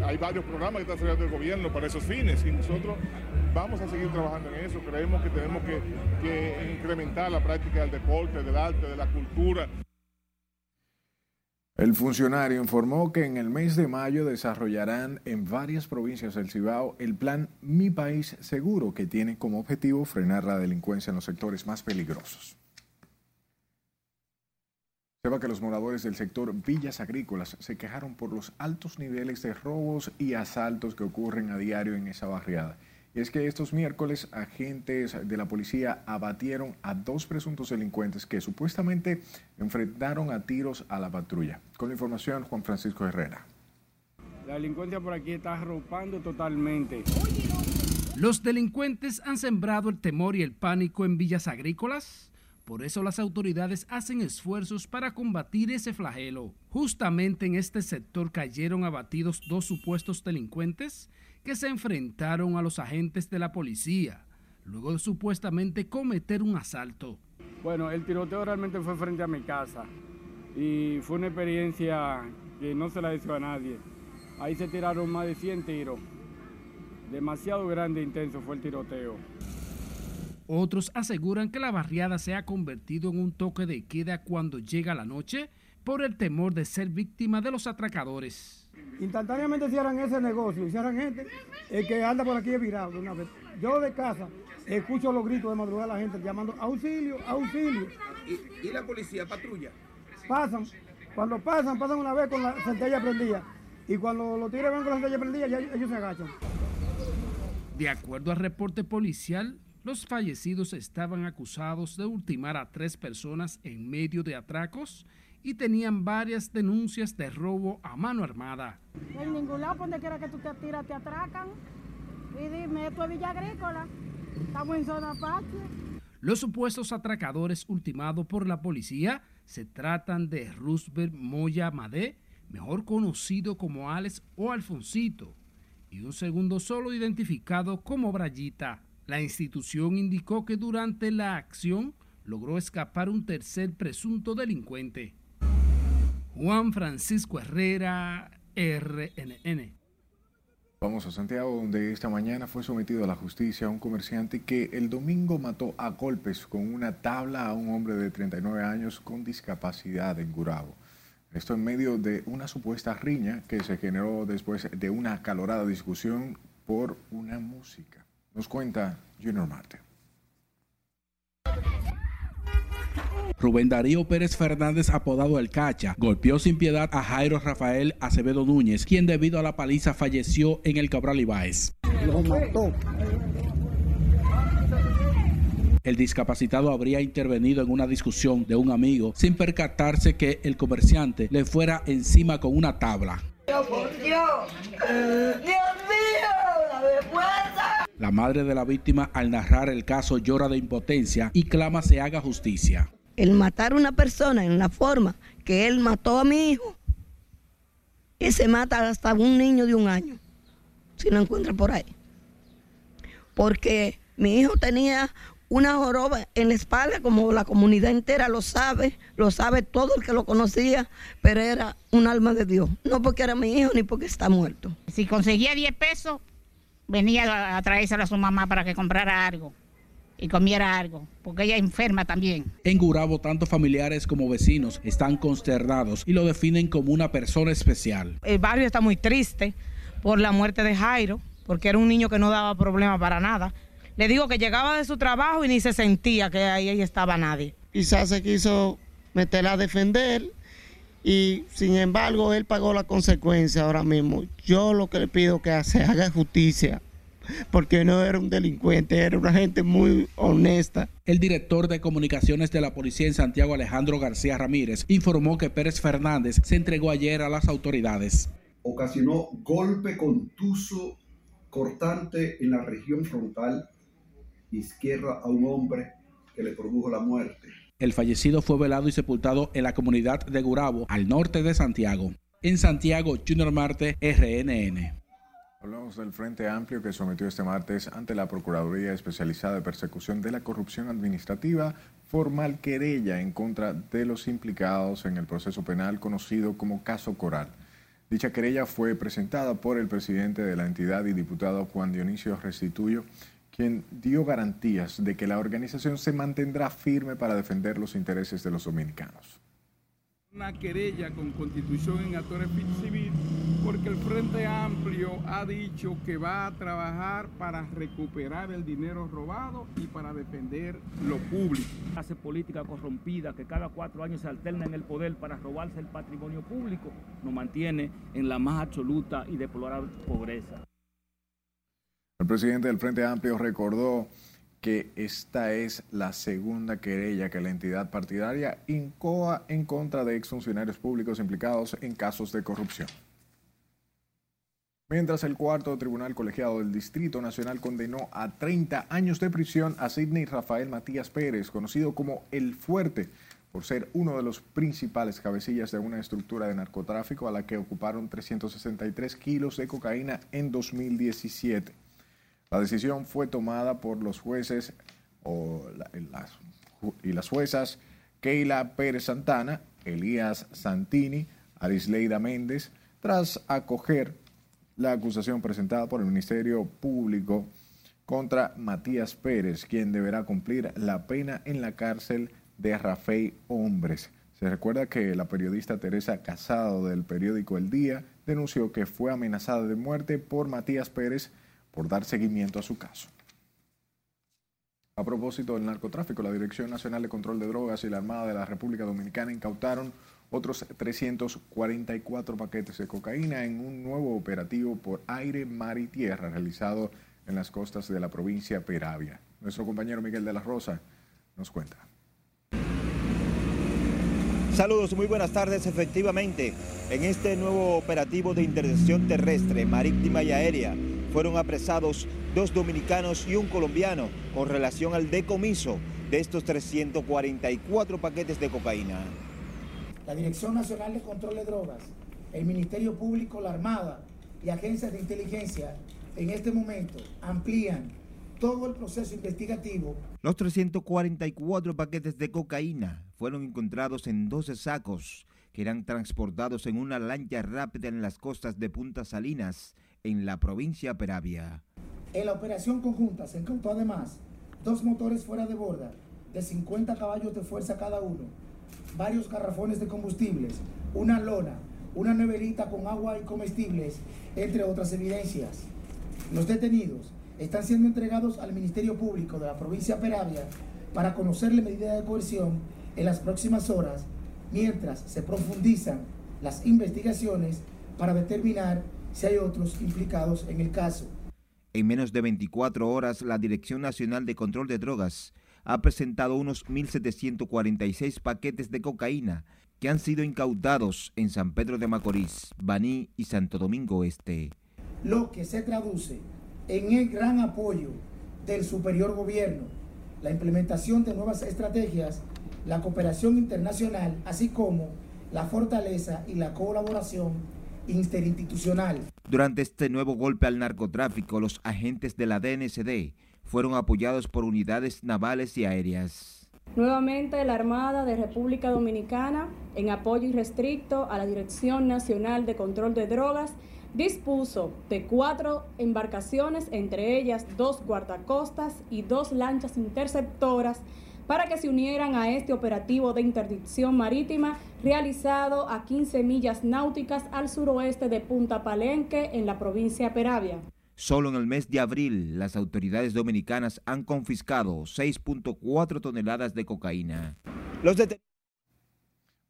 Hay varios programas que está haciendo el gobierno para esos fines y nosotros vamos a seguir trabajando en eso. Creemos que tenemos que incrementar la práctica del deporte, del arte, de la cultura. El funcionario informó que en el mes de mayo desarrollarán en varias provincias del Cibao el plan Mi País Seguro, que tiene como objetivo frenar la delincuencia en los sectores más peligrosos. Sepa que los moradores del sector Villas Agrícolas se quejaron por los altos niveles de robos y asaltos que ocurren a diario en esa barriada. Y es que estos miércoles agentes de la policía abatieron a dos presuntos delincuentes que supuestamente enfrentaron a tiros a la patrulla. Con la información, Juan Francisco Herrera. La delincuencia por aquí está arropando totalmente. Los delincuentes han sembrado el temor y el pánico en villas agrícolas. Por eso las autoridades hacen esfuerzos para combatir ese flagelo. Justamente en este sector cayeron abatidos dos supuestos delincuentes que se enfrentaron a los agentes de la policía, luego de supuestamente cometer un asalto. Bueno, el tiroteo realmente fue frente a mi casa y fue una experiencia que no se la deseo a nadie. Ahí se tiraron más de 100 tiros. Demasiado grande e intenso fue el tiroteo. Otros aseguran que la barriada se ha convertido en un toque de queda cuando llega la noche por el temor de ser víctima de los atracadores instantáneamente cierran ese negocio y cierran gente, el que anda por aquí es virado de una vez. Yo de casa escucho los gritos de madrugada de la gente llamando auxilio, auxilio. ¿Y, la policía patrulla? Pasan, cuando pasan, pasan una vez con la centella prendida. Y cuando los tigres ven con la centella prendida, ya ellos se agachan. De acuerdo al reporte policial, los fallecidos estaban acusados de ultimar a tres personas en medio de atracos y tenían varias denuncias de robo a mano armada. En ningún lado, donde quiera que tú te tiras, te atracan. Y dime, esto es Villa Agrícola. Estamos en zona patria. Los supuestos atracadores ultimados por la policía se tratan de Roosevelt Moya Madé, mejor conocido como Alex o Alfonsito, y un segundo solo identificado como Brayita. La institución indicó que durante la acción logró escapar un tercer presunto delincuente. Juan Francisco Herrera, RNN. Vamos a Santiago, donde esta mañana fue sometido a la justicia un comerciante que el domingo mató a golpes con una tabla a un hombre de 39 años con discapacidad en Gurabo. Esto en medio de una supuesta riña que se generó después de una acalorada discusión por una música. Nos cuenta Junior Marte. Rubén Darío Pérez Fernández, apodado El Cacha, golpeó sin piedad a Jairo Rafael Acevedo Núñez, quien debido a la paliza falleció en el Cabral Ibáez. El discapacitado habría intervenido en una discusión de un amigo sin percatarse que el comerciante le fuera encima con una tabla. La madre de la víctima al narrar el caso llora de impotencia y clama se haga justicia el matar a una persona en la forma que él mató a mi hijo, y se mata hasta un niño de un año, si lo encuentra por ahí. Porque mi hijo tenía una joroba en la espalda, como la comunidad entera lo sabe, lo sabe todo el que lo conocía, pero era un alma de Dios. No porque era mi hijo ni porque está muerto. Si conseguía 10 pesos, venía a traérselo a su mamá para que comprara algo y comiera algo, porque ella es enferma también. En Gurabo, tanto familiares como vecinos están consternados y lo definen como una persona especial. El barrio está muy triste por la muerte de Jairo, porque era un niño que no daba problema para nada. Le digo que llegaba de su trabajo y ni se sentía que ahí, ahí estaba nadie. Quizás se quiso meter a defender y sin embargo él pagó la consecuencia ahora mismo. Yo lo que le pido que se haga justicia porque no era un delincuente, era una gente muy honesta. El director de comunicaciones de la policía en Santiago, Alejandro García Ramírez, informó que Pérez Fernández se entregó ayer a las autoridades. Ocasionó golpe contuso cortante en la región frontal izquierda a un hombre que le produjo la muerte. El fallecido fue velado y sepultado en la comunidad de Gurabo, al norte de Santiago. En Santiago, Junior Marte, RNN. Hablamos del Frente Amplio que sometió este martes ante la Procuraduría Especializada de Persecución de la Corrupción Administrativa formal querella en contra de los implicados en el proceso penal conocido como Caso Coral. Dicha querella fue presentada por el presidente de la entidad y diputado Juan Dionisio Restituyo, quien dio garantías de que la organización se mantendrá firme para defender los intereses de los dominicanos una querella con constitución en actores civil porque el Frente Amplio ha dicho que va a trabajar para recuperar el dinero robado y para defender lo público. Hace política corrompida que cada cuatro años se alterna en el poder para robarse el patrimonio público, nos mantiene en la más absoluta y deplorable pobreza. El presidente del Frente Amplio recordó que esta es la segunda querella que la entidad partidaria incoa en contra de exfuncionarios públicos implicados en casos de corrupción. Mientras el cuarto tribunal colegiado del Distrito Nacional condenó a 30 años de prisión a Sidney Rafael Matías Pérez, conocido como El Fuerte, por ser uno de los principales cabecillas de una estructura de narcotráfico a la que ocuparon 363 kilos de cocaína en 2017. La decisión fue tomada por los jueces y las juezas Keila Pérez Santana, Elías Santini, Arisleida Méndez, tras acoger la acusación presentada por el Ministerio Público contra Matías Pérez, quien deberá cumplir la pena en la cárcel de Rafael Hombres. Se recuerda que la periodista Teresa Casado del periódico El Día denunció que fue amenazada de muerte por Matías Pérez por dar seguimiento a su caso. A propósito del narcotráfico, la Dirección Nacional de Control de Drogas y la Armada de la República Dominicana incautaron otros 344 paquetes de cocaína en un nuevo operativo por aire, mar y tierra realizado en las costas de la provincia Peravia. Nuestro compañero Miguel de la Rosa nos cuenta. Saludos, muy buenas tardes. Efectivamente, en este nuevo operativo de interdicción terrestre, marítima y aérea, fueron apresados dos dominicanos y un colombiano con relación al decomiso de estos 344 paquetes de cocaína. La Dirección Nacional de Control de Drogas, el Ministerio Público, la Armada y agencias de inteligencia en este momento amplían todo el proceso investigativo. Los 344 paquetes de cocaína fueron encontrados en 12 sacos que eran transportados en una lancha rápida en las costas de Punta Salinas, en la provincia Peravia. En la operación conjunta se incautó además dos motores fuera de borda de 50 caballos de fuerza cada uno, varios garrafones de combustibles, una lona, una neverita con agua y comestibles, entre otras evidencias. Los detenidos están siendo entregados al Ministerio Público de la provincia Peravia para conocer la medida de coerción en las próximas horas, mientras se profundizan las investigaciones para determinar si hay otros implicados en el caso. En menos de 24 horas, la Dirección Nacional de Control de Drogas ha presentado unos 1.746 paquetes de cocaína que han sido incautados en San Pedro de Macorís, Baní y Santo Domingo Este. Lo que se traduce en el gran apoyo del superior gobierno, la implementación de nuevas estrategias, la cooperación internacional, así como la fortaleza y la colaboración interinstitucional. Durante este nuevo golpe al narcotráfico, los agentes de la DNCD fueron apoyados por unidades navales y aéreas. Nuevamente, la Armada de República Dominicana, en apoyo irrestricto a la Dirección Nacional de Control de Drogas, dispuso de cuatro embarcaciones, entre ellas dos guardacostas y dos lanchas interceptoras, para que se unieran a este operativo de interdicción marítima realizado a 15 millas náuticas al suroeste de Punta Palenque, en la provincia de Peravia. Solo en el mes de abril, las autoridades dominicanas han confiscado 6.4 toneladas de cocaína. Los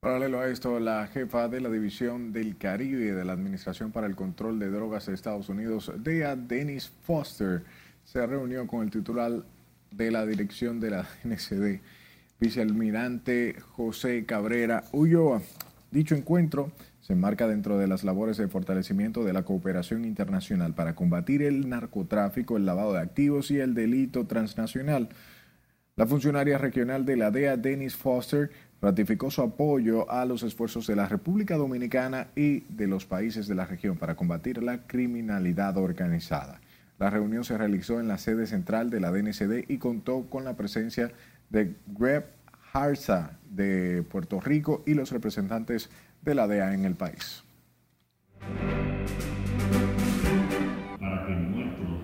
Paralelo a esto, la jefa de la División del Caribe de la Administración para el Control de Drogas de Estados Unidos, DEA Dennis Foster, se reunió con el titular de la dirección de la NCD, vicealmirante José Cabrera Ulloa. Dicho encuentro se enmarca dentro de las labores de fortalecimiento de la cooperación internacional para combatir el narcotráfico, el lavado de activos y el delito transnacional. La funcionaria regional de la DEA, Dennis Foster, ratificó su apoyo a los esfuerzos de la República Dominicana y de los países de la región para combatir la criminalidad organizada. La reunión se realizó en la sede central de la DNCD y contó con la presencia de Greg Harza de Puerto Rico y los representantes de la DEA en el país. Para que nuestros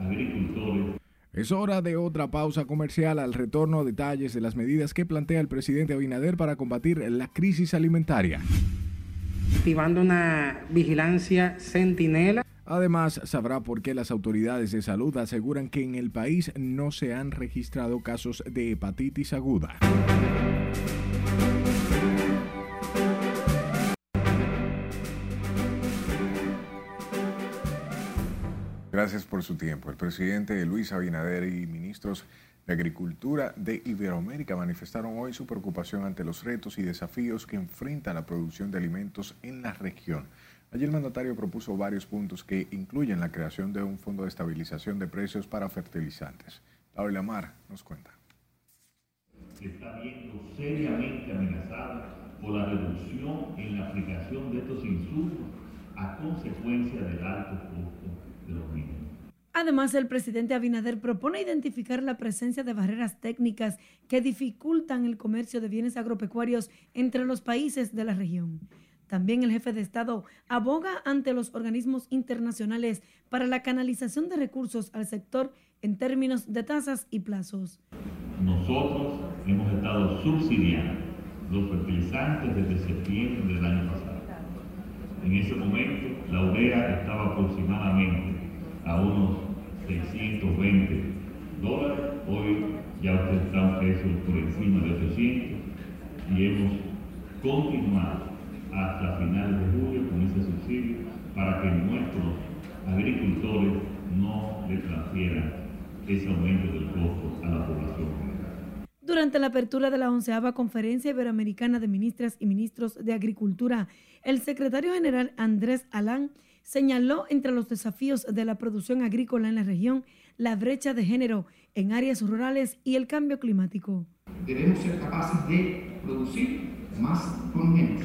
agricultores es hora de otra pausa comercial al retorno detalles de las medidas que plantea el presidente Abinader para combatir la crisis alimentaria. Activando una vigilancia centinela. Además, sabrá por qué las autoridades de salud aseguran que en el país no se han registrado casos de hepatitis aguda. Gracias por su tiempo. El presidente Luis Abinader y ministros de Agricultura de Iberoamérica manifestaron hoy su preocupación ante los retos y desafíos que enfrenta la producción de alimentos en la región. Allí el mandatario propuso varios puntos que incluyen la creación de un fondo de estabilización de precios para fertilizantes. Laura Lamar nos cuenta. Se está viendo seriamente amenazada por la reducción en la aplicación de estos insumos a consecuencia del alto costo Además, el presidente Abinader propone identificar la presencia de barreras técnicas que dificultan el comercio de bienes agropecuarios entre los países de la región. También el jefe de Estado aboga ante los organismos internacionales para la canalización de recursos al sector en términos de tasas y plazos. Nosotros hemos estado subsidiando los fertilizantes desde septiembre del año pasado. En ese momento, la urea estaba aproximadamente a unos 620 dólares. Hoy ya usted está un precio por encima de 800 y hemos continuado hasta finales de julio con ese subsidio para que nuestros agricultores no le transfieran ese aumento del costo a la población general. Durante la apertura de la onceava Conferencia Iberoamericana de Ministras y Ministros de Agricultura, el secretario general Andrés Alán señaló entre los desafíos de la producción agrícola en la región la brecha de género en áreas rurales y el cambio climático. Debemos ser capaces de producir más con menos,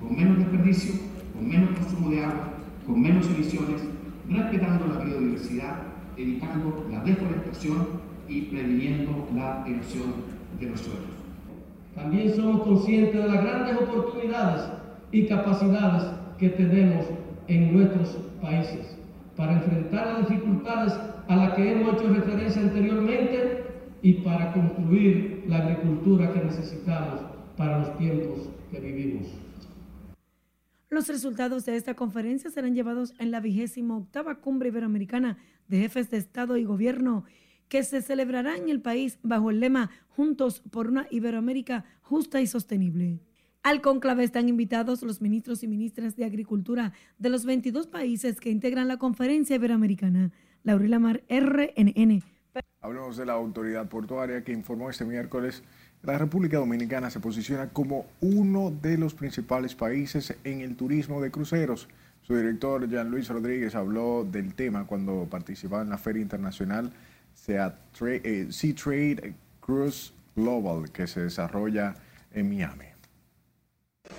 con menos desperdicio, con menos consumo de agua, con menos emisiones, respetando la biodiversidad, evitando la deforestación y previniendo la erosión de los suelos. También somos conscientes de las grandes oportunidades y capacidades que tenemos en nuestros países para enfrentar las dificultades a las que hemos hecho referencia anteriormente y para construir la agricultura que necesitamos para los tiempos que vivimos. Los resultados de esta conferencia serán llevados en la vigésima octava cumbre iberoamericana de jefes de Estado y Gobierno que se celebrará en el país bajo el lema Juntos por una Iberoamérica justa y sostenible. Al conclave están invitados los ministros y ministras de Agricultura de los 22 países que integran la Conferencia Iberoamericana. Laurila Mar, RNN. Hablamos de la autoridad portuaria que informó este miércoles la República Dominicana se posiciona como uno de los principales países en el turismo de cruceros. Su director, Jean Luis Rodríguez, habló del tema cuando participaba en la Feria Internacional Sea Trade Cruise Global que se desarrolla en Miami.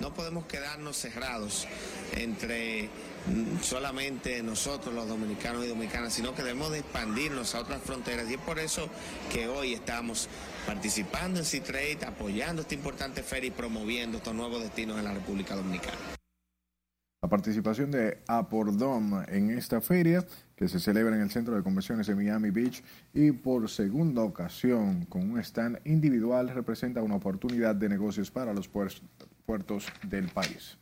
No podemos quedarnos cerrados entre mm, solamente nosotros los dominicanos y dominicanas, sino que debemos de expandirnos a otras fronteras y es por eso que hoy estamos participando en C-Trade, apoyando esta importante feria y promoviendo estos nuevos destinos en la República Dominicana. La participación de Apordom en esta feria, que se celebra en el Centro de Convenciones de Miami Beach y por segunda ocasión con un stand individual, representa una oportunidad de negocios para los puertos del país.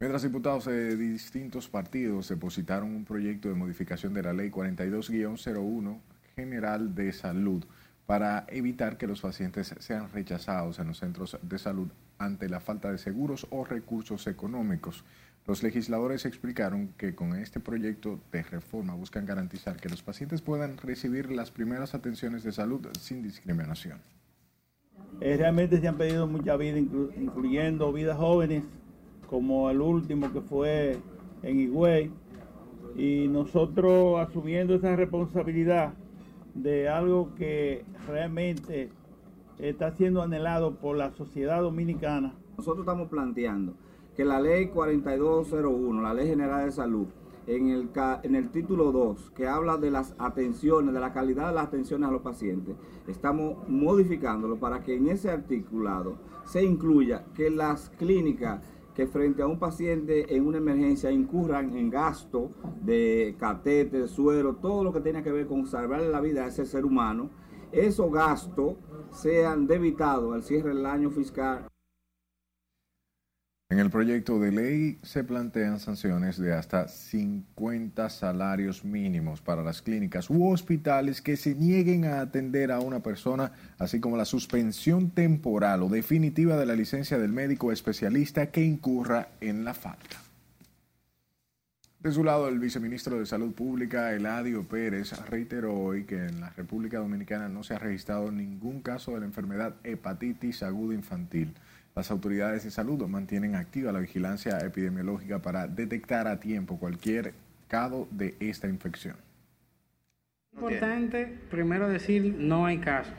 Mientras diputados de distintos partidos depositaron un proyecto de modificación de la Ley 42-01 General de Salud para evitar que los pacientes sean rechazados en los centros de salud ante la falta de seguros o recursos económicos. Los legisladores explicaron que con este proyecto de reforma buscan garantizar que los pacientes puedan recibir las primeras atenciones de salud sin discriminación. Eh, realmente se han pedido mucha vida, incluyendo vidas jóvenes, como el último que fue en Higüey, y nosotros asumiendo esa responsabilidad de algo que realmente está siendo anhelado por la sociedad dominicana. Nosotros estamos planteando que la ley 4201, la ley general de salud, en el, en el título 2, que habla de las atenciones, de la calidad de las atenciones a los pacientes, estamos modificándolo para que en ese articulado se incluya que las clínicas que frente a un paciente en una emergencia incurran en gasto de catete, suero, todo lo que tenga que ver con salvarle la vida a ese ser humano, esos gastos sean debitados al cierre del año fiscal. En el proyecto de ley se plantean sanciones de hasta 50 salarios mínimos para las clínicas u hospitales que se nieguen a atender a una persona, así como la suspensión temporal o definitiva de la licencia del médico especialista que incurra en la falta. De su lado, el viceministro de Salud Pública, Eladio Pérez, reiteró hoy que en la República Dominicana no se ha registrado ningún caso de la enfermedad hepatitis aguda infantil. Las autoridades de salud mantienen activa la vigilancia epidemiológica para detectar a tiempo cualquier caso de esta infección. Importante primero decir no hay casos.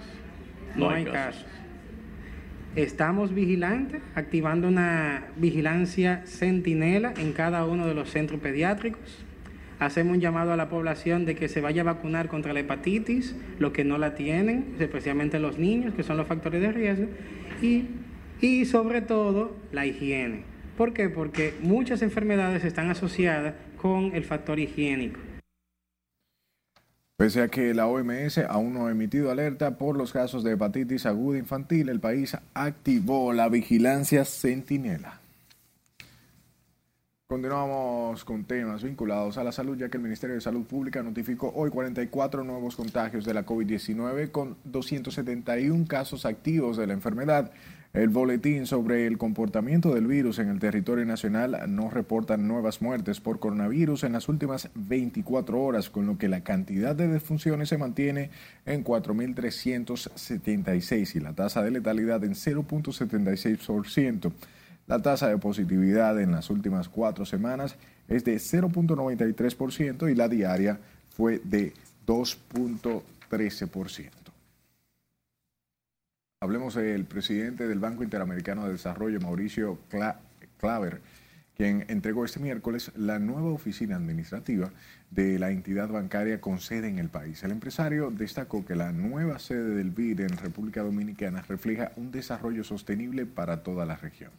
No, hay, casos. Estamos vigilantes, activando una vigilancia centinela en cada uno de los centros pediátricos. Hacemos un llamado a la población de que se vaya a vacunar contra la hepatitis, los que no la tienen, especialmente los niños, que son los factores de riesgo. Y y sobre todo la higiene. ¿Por qué? Porque muchas enfermedades están asociadas con el factor higiénico. Pese a que la OMS aún no ha emitido alerta por los casos de hepatitis aguda infantil, el país activó la vigilancia centinela. Continuamos con temas vinculados a la salud, ya que el Ministerio de Salud Pública notificó hoy 44 nuevos contagios de la COVID-19 con 271 casos activos de la enfermedad. El boletín sobre el comportamiento del virus en el territorio nacional no reporta nuevas muertes por coronavirus en las últimas 24 horas, con lo que la cantidad de defunciones se mantiene en 4.376 y la tasa de letalidad en 0.76%. La tasa de positividad en las últimas cuatro semanas es de 0.93% y la diaria fue de 2.13%. Hablemos del presidente del Banco Interamericano de Desarrollo, Mauricio Claver, quien entregó este miércoles la nueva oficina administrativa de la entidad bancaria con sede en el país. El empresario destacó que la nueva sede del BID en República Dominicana refleja un desarrollo sostenible para toda la región.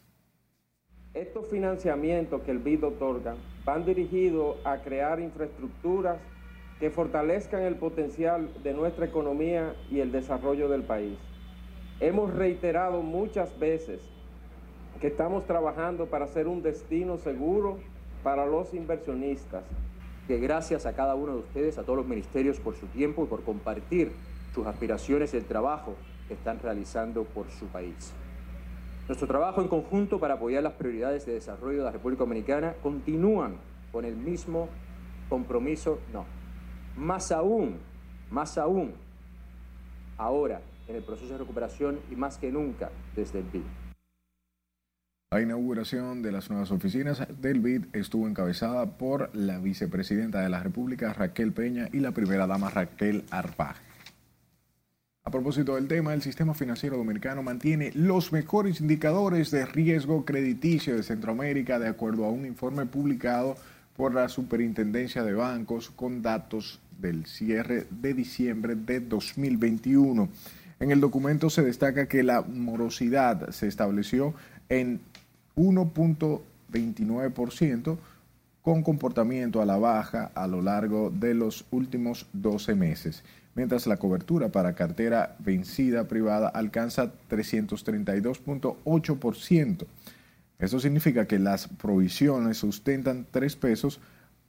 Estos financiamientos que el BID otorga van dirigidos a crear infraestructuras que fortalezcan el potencial de nuestra economía y el desarrollo del país. Hemos reiterado muchas veces que estamos trabajando para ser un destino seguro para los inversionistas. Que gracias a cada uno de ustedes, a todos los ministerios por su tiempo y por compartir sus aspiraciones y el trabajo que están realizando por su país. Nuestro trabajo en conjunto para apoyar las prioridades de desarrollo de la República Dominicana continúan con el mismo compromiso, no, más aún, más aún, ahora en el proceso de recuperación y más que nunca desde el BID. La inauguración de las nuevas oficinas del BID estuvo encabezada por la vicepresidenta de la República, Raquel Peña, y la primera dama, Raquel Arpaj. A propósito del tema, el sistema financiero dominicano mantiene los mejores indicadores de riesgo crediticio de Centroamérica de acuerdo a un informe publicado por la Superintendencia de Bancos con datos del cierre de diciembre de 2021. En el documento se destaca que la morosidad se estableció en 1.29% con comportamiento a la baja a lo largo de los últimos 12 meses, mientras la cobertura para cartera vencida privada alcanza 332.8%. Eso significa que las provisiones sustentan 3 pesos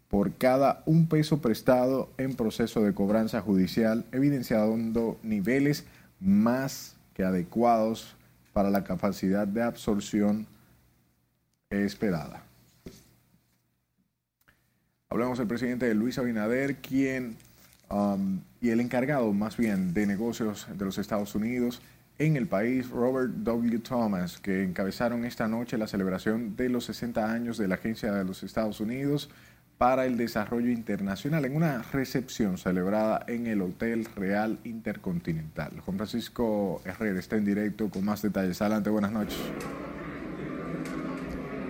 por cada un peso prestado en proceso de cobranza judicial, evidenciando niveles más que adecuados para la capacidad de absorción esperada. Hablamos del presidente Luis Abinader, quien um, y el encargado más bien de negocios de los Estados Unidos en el país, Robert W. Thomas, que encabezaron esta noche la celebración de los 60 años de la Agencia de los Estados Unidos para el Desarrollo Internacional en una recepción celebrada en el Hotel Real Intercontinental. Juan Francisco Herrera está en directo con más detalles. Adelante, buenas noches.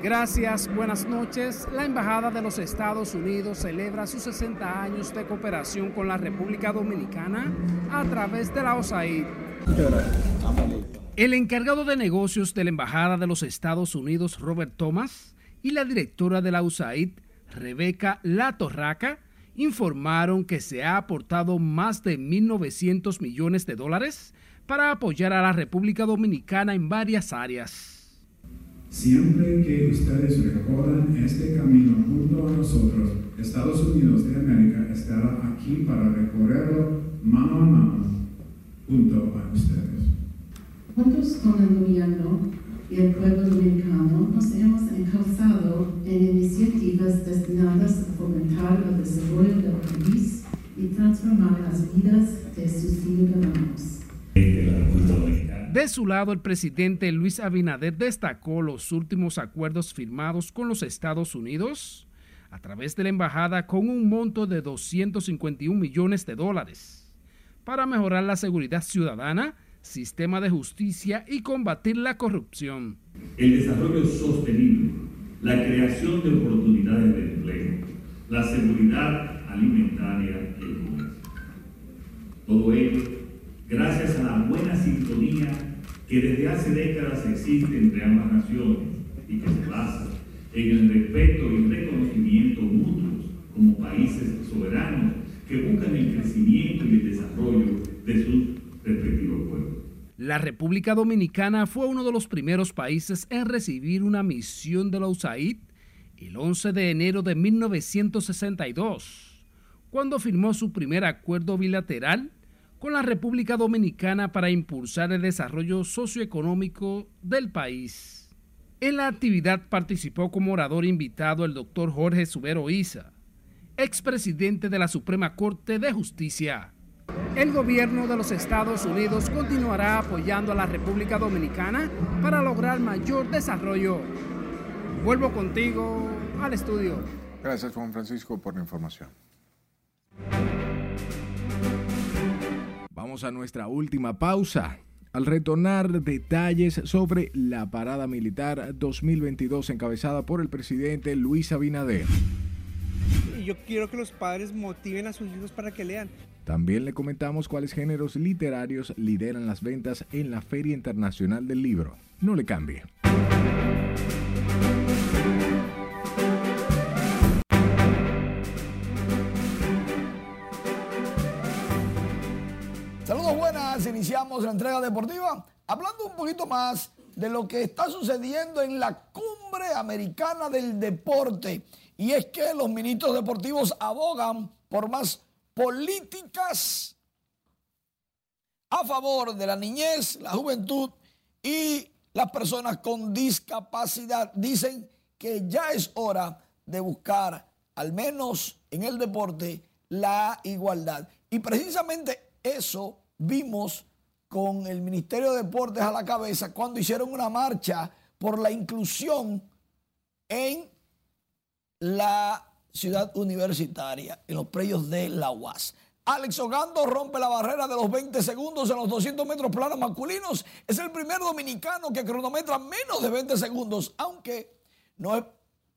Gracias, buenas noches. La Embajada de los Estados Unidos celebra sus 60 años de cooperación con la República Dominicana a través de la OSAID. El encargado de negocios de la Embajada de los Estados Unidos, Robert Thomas, y la directora de la USAID, Rebeca Latorraca, informaron que se ha aportado más de 1.900 millones de dólares para apoyar a la República Dominicana en varias áreas. Siempre que ustedes recorran este camino junto a nosotros, Estados Unidos de América estará aquí para recorrerlo mano a mano junto a ustedes. Juntos con el gobierno y el pueblo dominicano nos hemos encauzado en iniciativas destinadas a fomentar el desarrollo del país y transformar las vidas de sus ciudadanos. De su lado, el presidente Luis Abinader destacó los últimos acuerdos firmados con los Estados Unidos a través de la embajada con un monto de 251 millones de dólares para mejorar la seguridad ciudadana, sistema de justicia y combatir la corrupción. El desarrollo sostenible, la creación de oportunidades de empleo, la seguridad alimentaria y el comercio. Todo ello gracias a la buena sintonía que desde hace décadas existe entre ambas naciones y que se basa en el respeto y reconocimiento mutuos como países soberanos que buscan el crecimiento y el desarrollo de sus. La República Dominicana fue uno de los primeros países en recibir una misión de la USAID el 11 de enero de 1962, cuando firmó su primer acuerdo bilateral con la República Dominicana para impulsar el desarrollo socioeconómico del país. En la actividad participó como orador invitado el doctor Jorge Subero Isa, expresidente de la Suprema Corte de Justicia. El gobierno de los Estados Unidos continuará apoyando a la República Dominicana para lograr mayor desarrollo. Vuelvo contigo al estudio. Gracias Juan Francisco por la información. Vamos a nuestra última pausa. Al retornar detalles sobre la parada militar 2022 encabezada por el presidente Luis Abinader. Yo quiero que los padres motiven a sus hijos para que lean. También le comentamos cuáles géneros literarios lideran las ventas en la Feria Internacional del Libro. No le cambie. Saludos buenas, iniciamos la entrega deportiva hablando un poquito más de lo que está sucediendo en la cumbre americana del deporte. Y es que los ministros deportivos abogan por más políticas a favor de la niñez, la juventud y las personas con discapacidad. Dicen que ya es hora de buscar, al menos en el deporte, la igualdad. Y precisamente eso vimos con el Ministerio de Deportes a la cabeza cuando hicieron una marcha por la inclusión en la ciudad universitaria, en los predios de la UAS. Alex Ogando rompe la barrera de los 20 segundos en los 200 metros planos masculinos. Es el primer dominicano que cronometra menos de 20 segundos, aunque no es,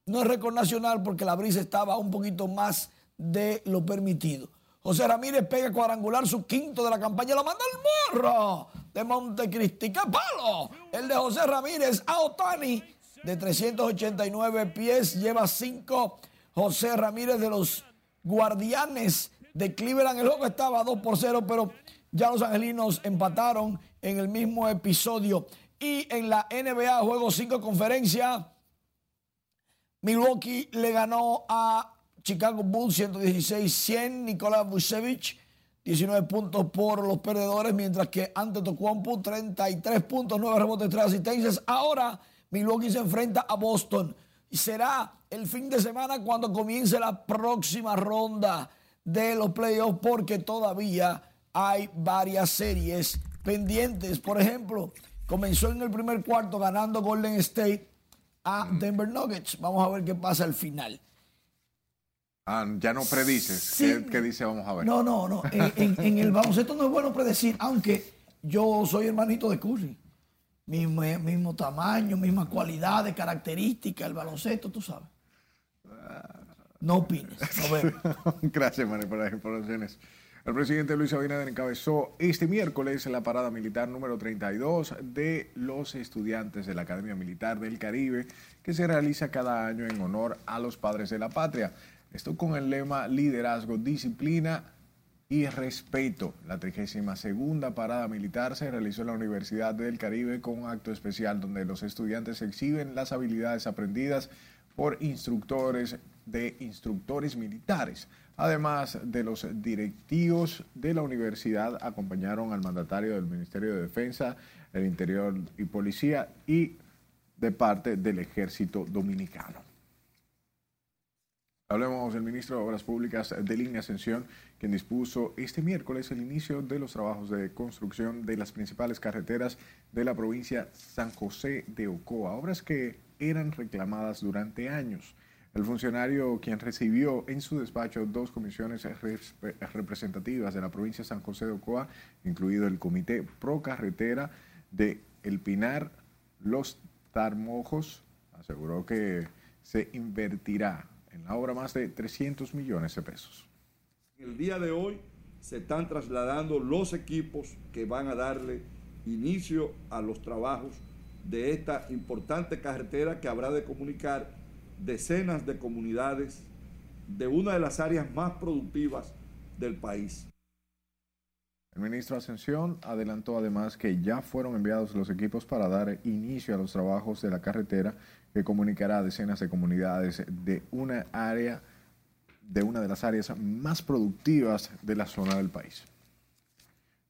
no es récord nacional porque la brisa estaba un poquito más de lo permitido. José Ramírez pega cuadrangular su quinto de la campaña, lo manda el morro de Montecristi. ¡Qué palo! El de José Ramírez a Otani de 389 pies, lleva cinco. José Ramírez de los Guardianes de Cleveland. El juego estaba 2 por 0, pero ya los angelinos empataron en el mismo episodio. Y en la NBA, juego 5 conferencia, Milwaukee le ganó a Chicago Bulls 116-100. Nicolás Vucevic, 19 puntos por los perdedores, mientras que ante Tocuampu, 33 puntos, 9 rebotes, 3 asistencias. Ahora Milwaukee se enfrenta a Boston. Será el fin de semana cuando comience la próxima ronda de los playoffs, porque todavía hay varias series pendientes. Por ejemplo, comenzó en el primer cuarto ganando Golden State a Denver Nuggets. Vamos a ver qué pasa al final. Ah, ya no predices. ¿Qué, qué dice? Vamos a ver. No, no, no. En, en- en el baloncesto no es bueno predecir, aunque yo soy hermanito de Curry. Mismo, mismo tamaño, misma cualidades, características, el baloncesto, tú sabes. No opines. Nos vemos. Gracias, Manuel, por las informaciones. El presidente Luis Abinader encabezó este miércoles la parada militar número 32 de los estudiantes de la Academia Militar del Caribe, que se realiza cada año en honor a los padres de la patria. Esto con el lema Liderazgo, Disciplina y Respeto. La 32 parada militar se realizó en la Universidad del Caribe con un acto especial donde los estudiantes exhiben las habilidades aprendidas por instructores de instructores militares. Además de los directivos de la universidad, acompañaron al mandatario del Ministerio de Defensa, el Interior y Policía y de parte del Ejército Dominicano. Hablemos del ministro de Obras Públicas de Línea Ascensión, quien dispuso este miércoles el inicio de los trabajos de construcción de las principales carreteras de la provincia San José de Ocoa, obras que eran reclamadas durante años. El funcionario quien recibió en su despacho dos comisiones representativas de la provincia de San José de Ocoa, incluido el Comité Pro Carretera de El Pinar, Los Tarmojos, aseguró que se invertirá en la obra más de 300 millones de pesos. El día de hoy se están trasladando los equipos que van a darle inicio a los trabajos de esta importante carretera que habrá de comunicar decenas de comunidades de una de las áreas más productivas del país. El ministro Ascensión adelantó además que ya fueron enviados los equipos para dar inicio a los trabajos de la carretera que comunicará a decenas de comunidades de una área de una de las áreas más productivas de la zona del país.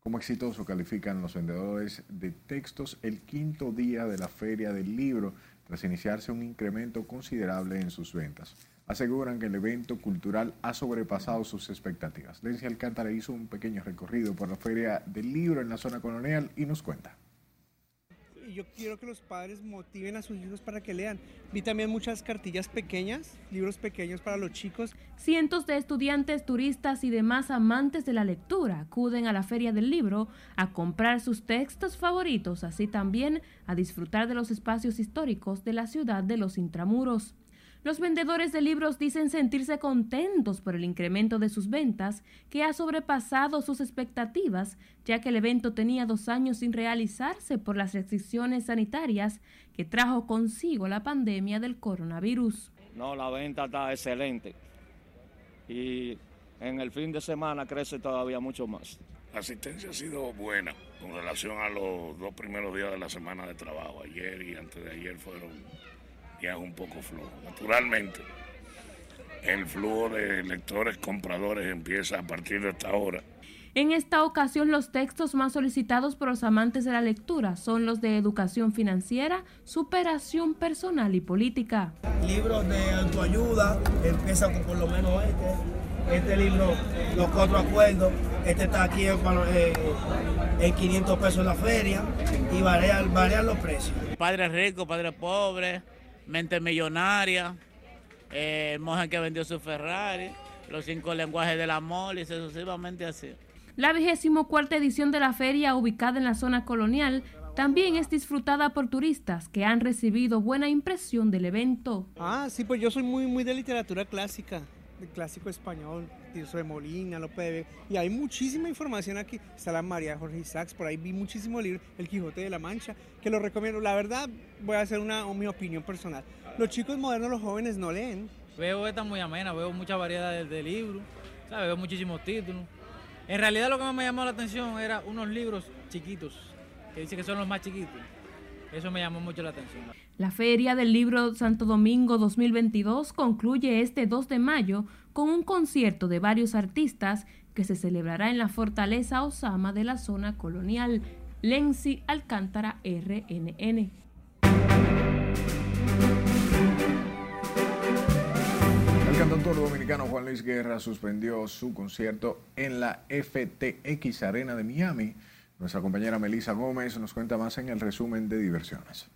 Como exitoso califican los vendedores de textos el quinto día de la Feria del Libro, tras iniciarse un incremento considerable en sus ventas. Aseguran que el evento cultural ha sobrepasado sus expectativas. Lenzi Alcántara hizo un pequeño recorrido por la Feria del Libro en la zona colonial y nos cuenta. Yo quiero que los padres motiven a sus hijos para que lean. Vi también muchas cartillas pequeñas, libros pequeños para los chicos. Cientos de estudiantes, turistas y demás amantes de la lectura acuden a la Feria del Libro a comprar sus textos favoritos, así también a disfrutar de los espacios históricos de la ciudad de los intramuros. Los vendedores de libros dicen sentirse contentos por el incremento de sus ventas, que ha sobrepasado sus expectativas, ya que el evento tenía dos años sin realizarse por las restricciones sanitarias que trajo consigo la pandemia del coronavirus. No, la venta está excelente. Y en el fin de semana crece todavía mucho más. La asistencia ha sido buena con relación a los dos primeros días de la semana de trabajo. Ayer y antes de ayer fueron días un poco flojos. Naturalmente, el flujo de lectores compradores empieza a partir de esta hora. En esta ocasión los textos más solicitados por los amantes de la lectura son los de educación financiera, superación personal y política. libros de autoayuda, empieza con por lo menos este. Este libro, Los Cuatro Acuerdos, este está aquí en, eh, en 500 pesos en la feria y varían, varían los precios. Padre rico, padre pobre, mente millonaria, eh, monja que vendió su Ferrari. los cinco lenguajes del amor y sucesivamente así. La vigésimo cuarta edición de la feria, ubicada en la zona colonial, también es disfrutada por turistas que han recibido buena impresión del evento. Ah, sí, pues yo soy muy, muy de literatura clásica, clásico español, Tirso de Molina, lo puede ver. Y hay muchísima información aquí. Está la María Jorge Isaacs, por ahí vi muchísimo libro, El Quijote de la Mancha, que lo recomiendo. La verdad, voy a hacer una, mi opinión personal. Los chicos modernos, los jóvenes no leen. Veo esta muy amena, veo mucha variedad de, libros, veo muchísimos títulos. En realidad lo que más me llamó la atención era unos libros chiquitos, que dice que son los más chiquitos. Eso me llamó mucho la atención. La Feria del Libro Santo Domingo 2022 concluye este 2 de mayo con un concierto de varios artistas que se celebrará en la Fortaleza Osama de la zona colonial. Lenzi Alcántara, RNN. El cantautor dominicano Juan Luis Guerra suspendió su concierto en la FTX Arena de Miami. Nuestra compañera Melissa Gómez nos cuenta más en el resumen de diversiones.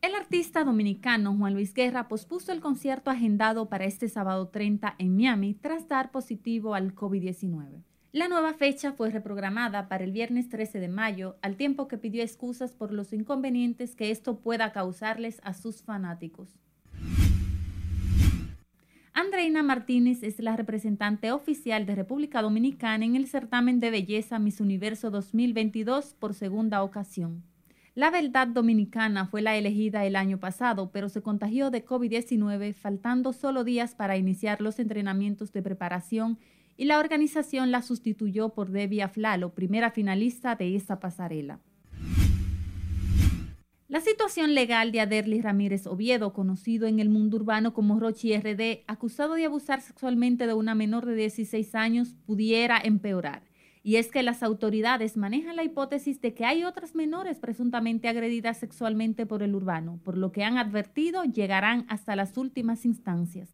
El artista dominicano Juan Luis Guerra pospuso el concierto agendado para este sábado 30 en Miami tras dar positivo al COVID-19. La nueva fecha fue reprogramada para el viernes 13 de mayo, al tiempo que pidió excusas por los inconvenientes que esto pueda causarles a sus fanáticos. Andreina Martínez es la representante oficial de República Dominicana en el certamen de belleza Miss Universo 2022 por segunda ocasión. La Verdad Dominicana fue la elegida el año pasado, pero se contagió de COVID-19 faltando solo días para iniciar los entrenamientos de preparación y la organización la sustituyó por Debbie Aflalo, primera finalista de esta pasarela. La situación legal de Aderly Ramírez Oviedo, conocido en el mundo urbano como Rochi RD, acusado de abusar sexualmente de una menor de 16 años, pudiera empeorar. Y es que las autoridades manejan la hipótesis de que hay otras menores presuntamente agredidas sexualmente por el urbano, por lo que han advertido llegarán hasta las últimas instancias.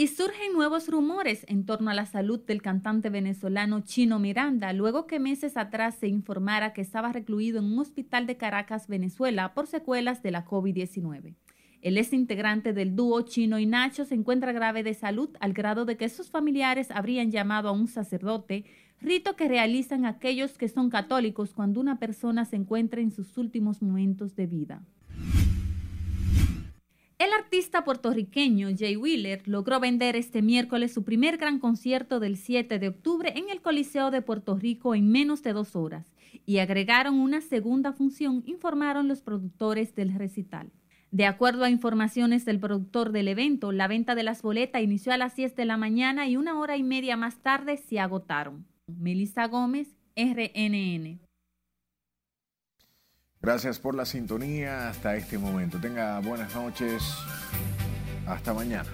Y surgen nuevos rumores en torno a la salud del cantante venezolano Chino Miranda, luego que meses atrás se informara que estaba recluido en un hospital de Caracas, Venezuela, por secuelas de la COVID-19. El ex integrante del dúo Chino y Nacho se encuentra grave de salud al grado de que sus familiares habrían llamado a un sacerdote, rito que realizan aquellos que son católicos cuando una persona se encuentra en sus últimos momentos de vida. El artista puertorriqueño Jay Wheeler logró vender este miércoles su primer gran concierto del 7 de octubre en el Coliseo de Puerto Rico en menos de dos horas y agregaron una segunda función, informaron los productores del recital. De acuerdo a informaciones del productor del evento, la venta de las boletas inició a las 10 de la mañana y una hora y media más tarde se agotaron. Melissa Gómez, RNN. Gracias por la sintonía hasta este momento. Tenga buenas noches. Hasta mañana.